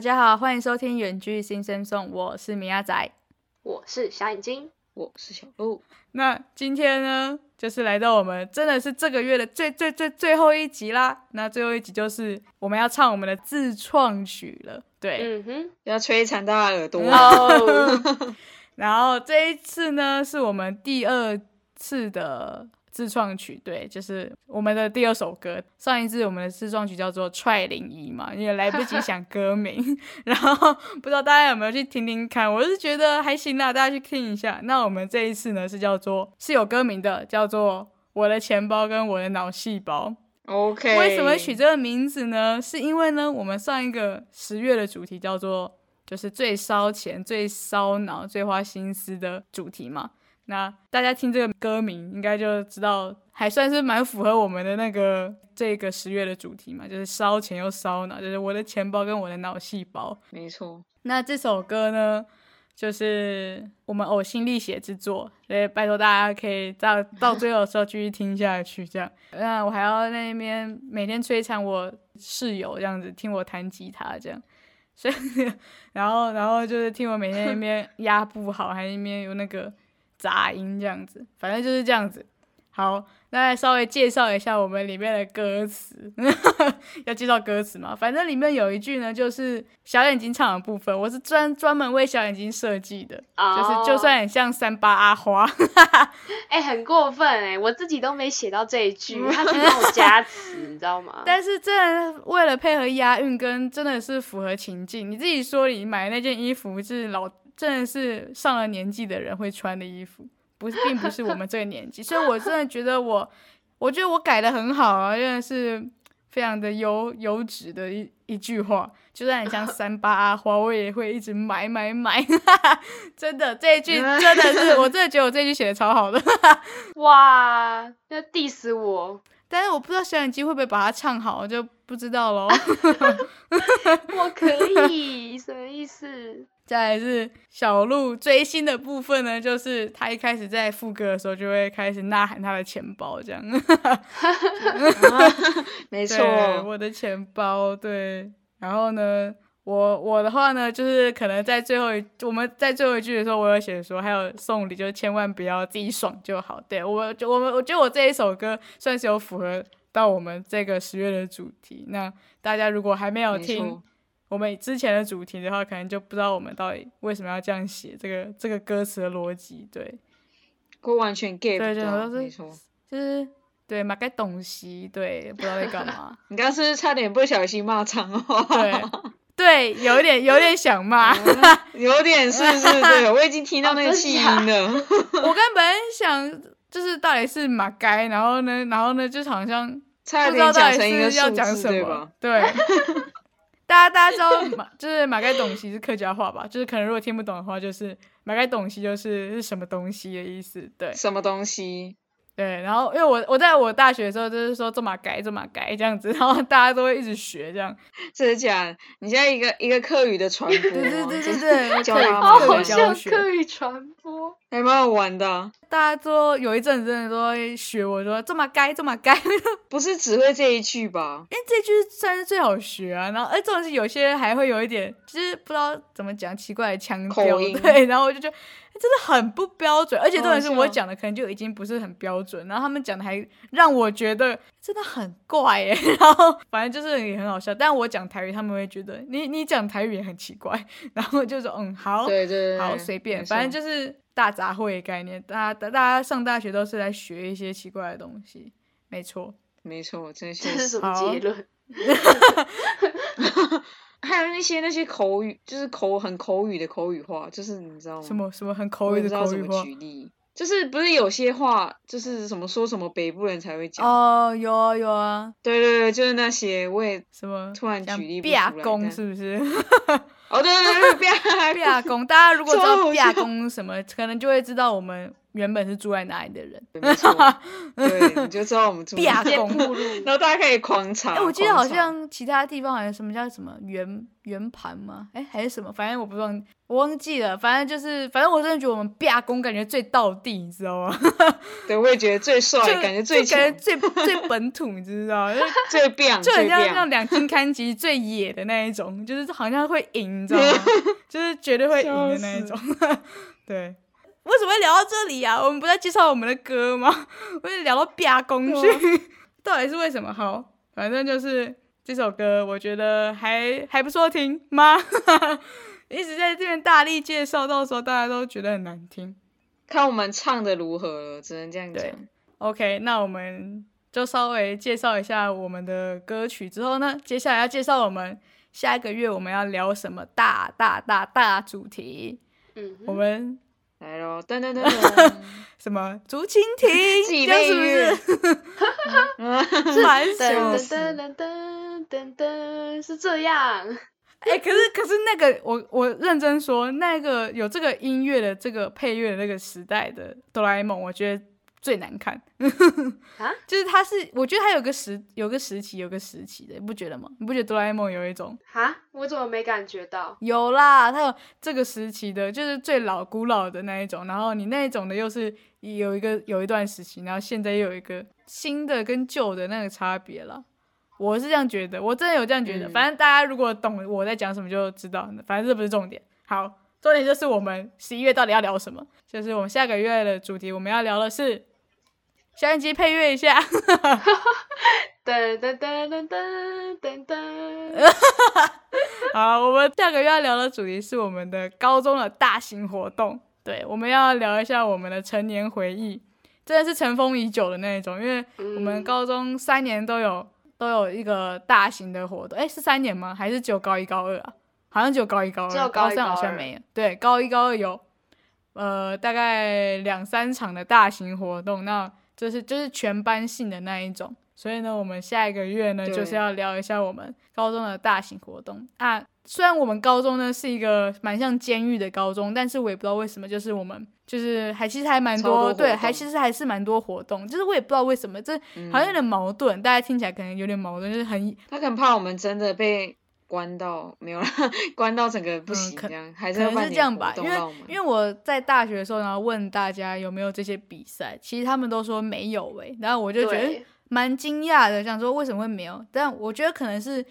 大家好，欢迎收听《远距新生颂》，我是米亚仔。我是小眼睛，我是小鹿。那今天呢，就是来到我们真的是这个月的最最最最后一集啦。那最后一集就是我们要唱我们的自创曲了，对。嗯哼，要摧残大家耳朵。哦，然后这一次呢，是我们第二次的自创曲，对，就是我们的第二首歌。上一次我们的自创曲叫做《踹零一》嘛，因为来不及想歌名，然后不知道大家有没有去听听看。我是觉得还行啦，大家去听一下。那我们这一次呢，是叫做是有歌名的，叫做《我的钱包跟我的脑细胞》。OK，为什么取这个名字呢？是因为呢，我们上一个十月的主题叫做就是最烧钱、最烧脑、最花心思的主题嘛。那大家听这个歌名，应该就知道，还算是蛮符合我们的那个这个十月的主题嘛，就是烧钱又烧脑，就是我的钱包跟我的脑细胞。没错，那这首歌呢，就是我们呕心沥血之作，所以拜托大家可以到到最后的时候继续听下去，这样。那我还要在那边每天摧残我室友，这样子听我弹吉他，这样。所以，然后，然后就是听我每天在那边压不好，还那边有那个杂音这样子，反正就是这样子。好，那来稍微介绍一下我们里面的歌词，要介绍歌词嘛？反正里面有一句呢，就是小眼睛唱的部分，我是专专门为小眼睛设计的，就是就算很像三八阿花，哎、很过分哎、我自己都没写到这一句，他是帮我加词，你知道吗？但是真的为了配合押韵，跟真的是符合情境。你自己说你买的那件衣服是老，真的是上了年纪的人会穿的衣服，不是，并不是我们这个年纪。所以我真的觉得我，我觉得我改的很好啊，真的是非常的优优质的一一句话。就算很像三八阿花，我也会一直买买买。真的，这一句 真的是，我真的觉得我这句写的超好的。哇，要 diss 我，但是我不知道小眼睛会不会把它唱好，就不知道喽。我可以，什么意思？再来是小鹿追星的部分呢，就是他一开始在副歌的时候就会开始呐喊他的钱包，这样。没，错，我的钱包，对。然后呢，我我的话呢，就是可能在最后一我们在最后一句的时候，我有写说还有送礼，就是千万不要自己爽就好。对我就我们我觉得我这一首歌算是有符合到我们这个十月的主题。那大家如果还没有听错，我们之前的主题的话，可能就不知道我们到底为什么要这样写这个这个歌词的逻辑。对，我完全 get 对不到，对都是没错。就是对买个东西，对，不知道在干嘛。你刚刚是不是差点不小心骂脏话？对对，有一点有点想骂。有点是是，对我已经听到那个气音了。我刚本来想，就是到底是马该，然后呢，然后呢，就是好像差不知道到底是要讲什么。对，大家大家知道 马就是马该东西是客家话吧？就是可能如果听不懂的话，就是马该东西就是是什么东西的意思。对什么东西？对，然后因为我我在我大学的时候就是说这么改这么改这样子，然后大家都会一直学这样。这是假的？你现在一个一个客语的传播对对吗，对对这对，教他们教好像学可以传播。还蛮好玩的啊。大家都有一阵子真的都会学我说这么该这么该，不是只会这一句吧？因为这句算是最好学啊。然后哎，这种是有些还会有一点，就是不知道怎么讲奇怪的腔调，对。然后我就觉得、哎真的很不标准，而且重点是我讲的可能就已经不是很标准，然后他们讲的还让我觉得真的很怪耶。然后反正就是也很好笑，但我讲台语他们会觉得你你讲台语也很奇怪，然后就说嗯好，对对对，好，随便，反正就是大杂烩的概念。大家大大家上大学都是来学一些奇怪的东西，没错。没错，真这是什么好结论？还有那些那些口语，就是口很口语的口语话，就是你知道吗？什么什么很口语的口语话。举例，就是不是有些话就是什么说什么北部人才会讲，哦，有啊有啊，对对对，就是那些，我也什么突然举例不出来但是不是？哦对对对毕亚 公，大家如果知道超好毕亚公什么，可能就会知道我们原本是住在哪里的人。对没错，对，你就知道我们住 哪毕亚公直接步入然后大家可以狂查。哎、我记得好像其他地方好像什么叫什么圆圆盘吗？哎、还是什么？反正我不忘，我忘记了。反正就是，反正我真的觉得我们毕亚公感觉最到地，你知道吗？对，我也觉得最帅，感觉最感觉最最本土，你知道吗？就最棒，就很像像那种。两金刊集最野的那一种，就是好像会赢，你知道吗？就是绝对会赢的那一种。对，为什么会聊到这里啊？我们不在介绍我们的歌吗？我就聊到啪工去，到底是为什么？好，反正就是这首歌，我觉得还还不错听吗？一直在这边大力介绍，到时候大家都觉得很难听。看我们唱的如何了，只能这样对讲。OK，那我们就稍微介绍一下我们的歌曲之后呢，接下来要介绍我们下一个月我们要聊什么大大大大主题。嗯，我们来喽，噔噔噔噔，什么竹蜻蜓，是不是？嗯 烦死噔了！噔噔噔噔噔噔，是这样。哎、可是可是那个我我认真说，那个有这个音乐的这个配乐的那个时代的哆啦 A 梦，我觉得最难看。啊？就是它是，我觉得它有个时有个时期有个时期的，你不觉得吗？你不觉得哆啦 A 梦有一种哈，我怎么没感觉到？有啦，它有这个时期的，就是最老古老的那一种，然后你那一种的又是有一个有一段时期，然后现在又有一个新的跟旧的那个差别了。我是这样觉得，我真的有这样觉得。嗯反正大家如果懂我在讲什么就知道，反正这不是重点。好，重点就是我们十一月到底要聊什么，就是我们下个月的主题，我们要聊的是消音机配乐一下。噔噔噔噔噔噔噔。好，我们下个月要聊的主题是我们的高中的大型活动。对，我们要聊一下我们的成年回忆，真的是尘封已久的那一种，因为我们嗯高中三年都有都有一个大型的活动。诶，是三年吗？还是只有高一高二啊？好像只有高一高二，只有高三好像没有。对，高一高二有呃大概两三场的大型活动，那就是就是全班性的那一种。所以呢，我们下一个月呢，就是要聊一下我们高中的大型活动啊。虽然我们高中呢是一个蛮像监狱的高中，但是我也不知道为什么，就是我们就是还其实还蛮超多对，还其实还是蛮多活动，就是我也不知道为什么，这嗯好像有点矛盾，大家听起来可能有点矛盾，就是很他可能怕我们真的被关到没有了，关到整个不行这样，还是这样吧，因为因为我在大学的时候，然后问大家有没有这些比赛，其实他们都说没有诶、然后我就觉得，蛮惊讶的，想说为什么会没有？但我觉得可能是，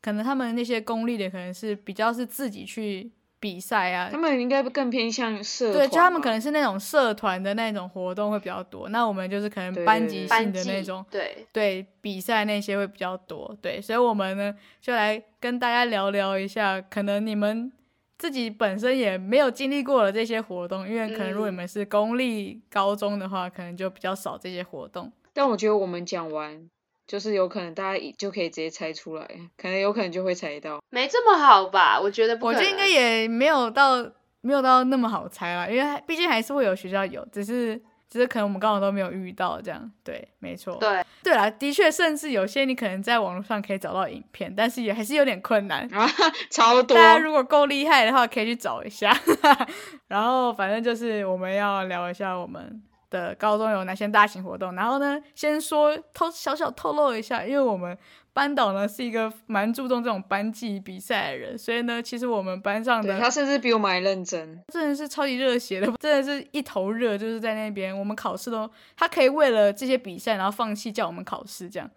可能他们那些公立的可能是比较是自己去比赛啊。他，们应该更偏向社对，就他们可能是那种社团的那种活动会比较多，那我们就是可能班级性的那种，对，对比赛那些会比较多，对，所以我们呢就来跟大家聊聊一下，可能你们自己本身也没有经历过的这些活动，因为可能如果嗯。你们是公立高中的话，可能就比较少这些活动。但我觉得我们讲完，就是有可能大家一就可以直接猜出来，可能有可能就会猜到。没这么好吧？我觉得不。我觉得应该也没有到没有到那么好猜啦，因为毕竟还是会有学校有，只是只是可能我们刚好都没有遇到这样。对，没错。对，对啦，的确，甚至有些你可能在网络上可以找到影片，但是也还是有点困难。啊，超多大，家如果够厉害的话，可以去找一下。然后反正就是我们要聊一下我们的高中有哪些大型活动。然后呢，先说透小小透露一下，因为我们班导呢是一个蛮注重这种班级比赛的人，所以呢，其实我们班上的对他甚至比我们还认真。真的是超级热血的，真的是一头热，就是在那边我们考试都他可以为了这些比赛，然后放弃叫我们考试，这样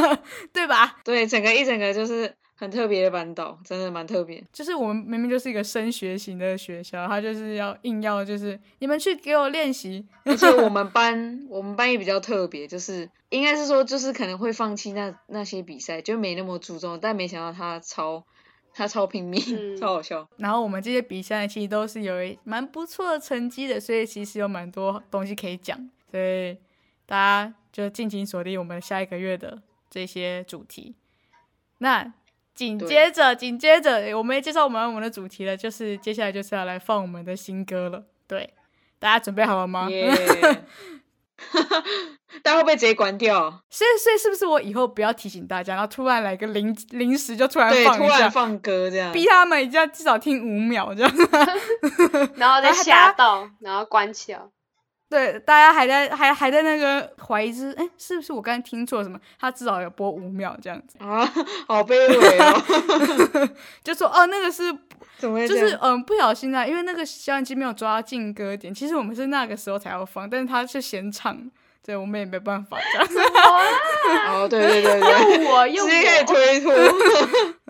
对吧？对，整个一整个就是很特别的班导，真的蛮特别。就是我们明明就是一个升学型的学校，他就是要硬要就是你们去给我练习，而且我 们班，我们班也比较特别，就是应该是说，就是可能会放弃那那些比赛，就没那么注重，但没想到他超他超拼命，嗯超好笑。然后我们这些比赛其实都是有一蛮不错的成绩的，所以其实有蛮多东西可以讲，所以大家就敬请锁定我们下一个月的这些主题。那紧接着，紧接着，我们也介绍完我们的主题了，就是接下来就是要来放我们的新歌了。对，大家准备好了吗？耶、大家会不会直接关掉？所以，所以是不是我以后不要提醒大家，然后突然来个临临时就突然，放一下突然，放歌这样。逼他们一定要至少听五秒这样。然后再吓到，然后关掉。对，大家还在还还在那个怀疑是，哎，是不是我刚才听错什么？他至少有播五秒这样子啊，好卑微哦。就说哦，那个是怎么就是嗯不小心啊，因为那个消音机没有抓到进歌点，其实我们是那个时候才要放，但是他是先唱，对，我们也没办法这样。哦，对对对对，用我用我，直接可以推脱。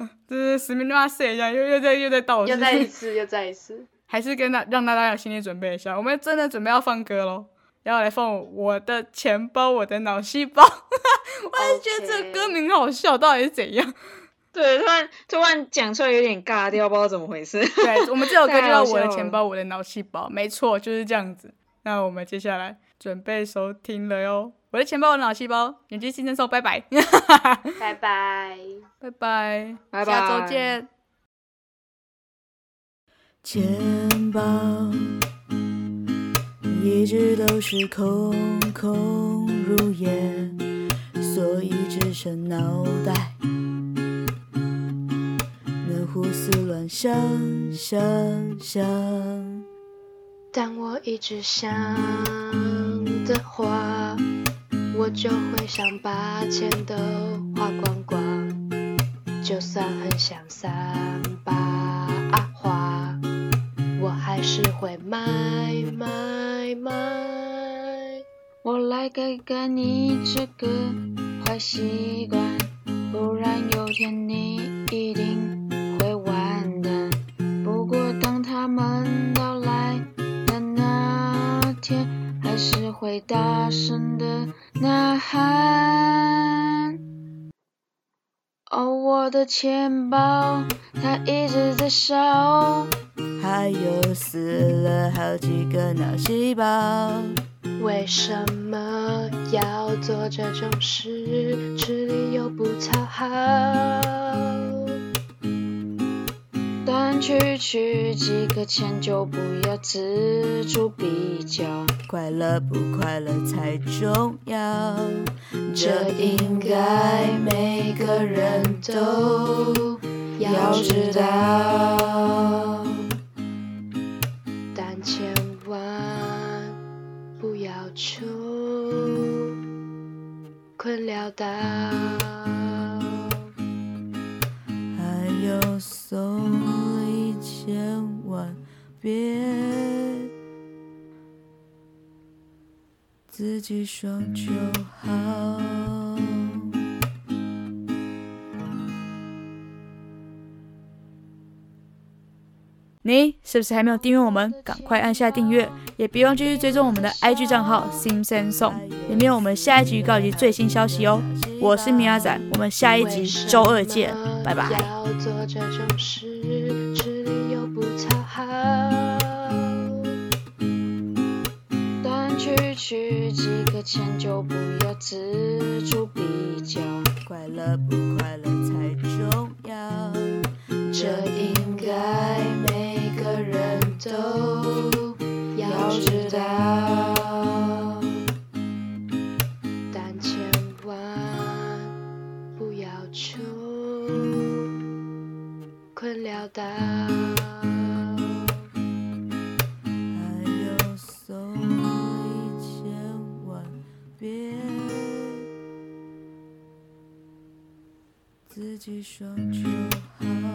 就是死命乱射一下，又又在又在倒，又再一次，又再一次。还是跟大让大家有心理准备一下，我们真的准备要放歌喽，要来放我的钱包，我的脑细胞。我还是觉得这个歌名好笑，到底是怎样？对，突然突然讲出来有点尬掉，不知道怎么回事。对，我们这首歌就叫我的钱包，我的脑细胞，没错，就是这样子。那我们接下来准备收听了哟，我的钱包，我的脑细胞，眼睛新生兽，拜拜，拜拜，拜拜，拜拜，下周见。钱包一直都是空空如也，所以只剩脑袋能胡思乱想想想。但我一直想的话，我就会想把钱都花光光，就算很想散吧。会买买买。我来改改你这个坏习惯，不然有天你一定会完蛋。不过当他们到来的那天，还是会大声的呐喊。哦，我的钱包它一直在烧。还有死了好几个脑细胞，为什么要做这种事？吃力又不讨好，区区几个钱就不要锱铢必较，快乐不快乐才重要，这应该每个人都要知道。但千万不要穷困潦倒，还有送千万别自己爽就好。你是不是还没有订阅我们？赶快按下订阅，也别忘继续追踪我们的 IG 账号 Simson Song，里面有我们下一集预告及最新消息哦。我是米亚仔，我们下一集周二见，拜拜。区区几个钱就不要锱铢比较，快乐不快乐才重要，这应该每个人都要知道，但千万不要穷困潦倒。己爽就好。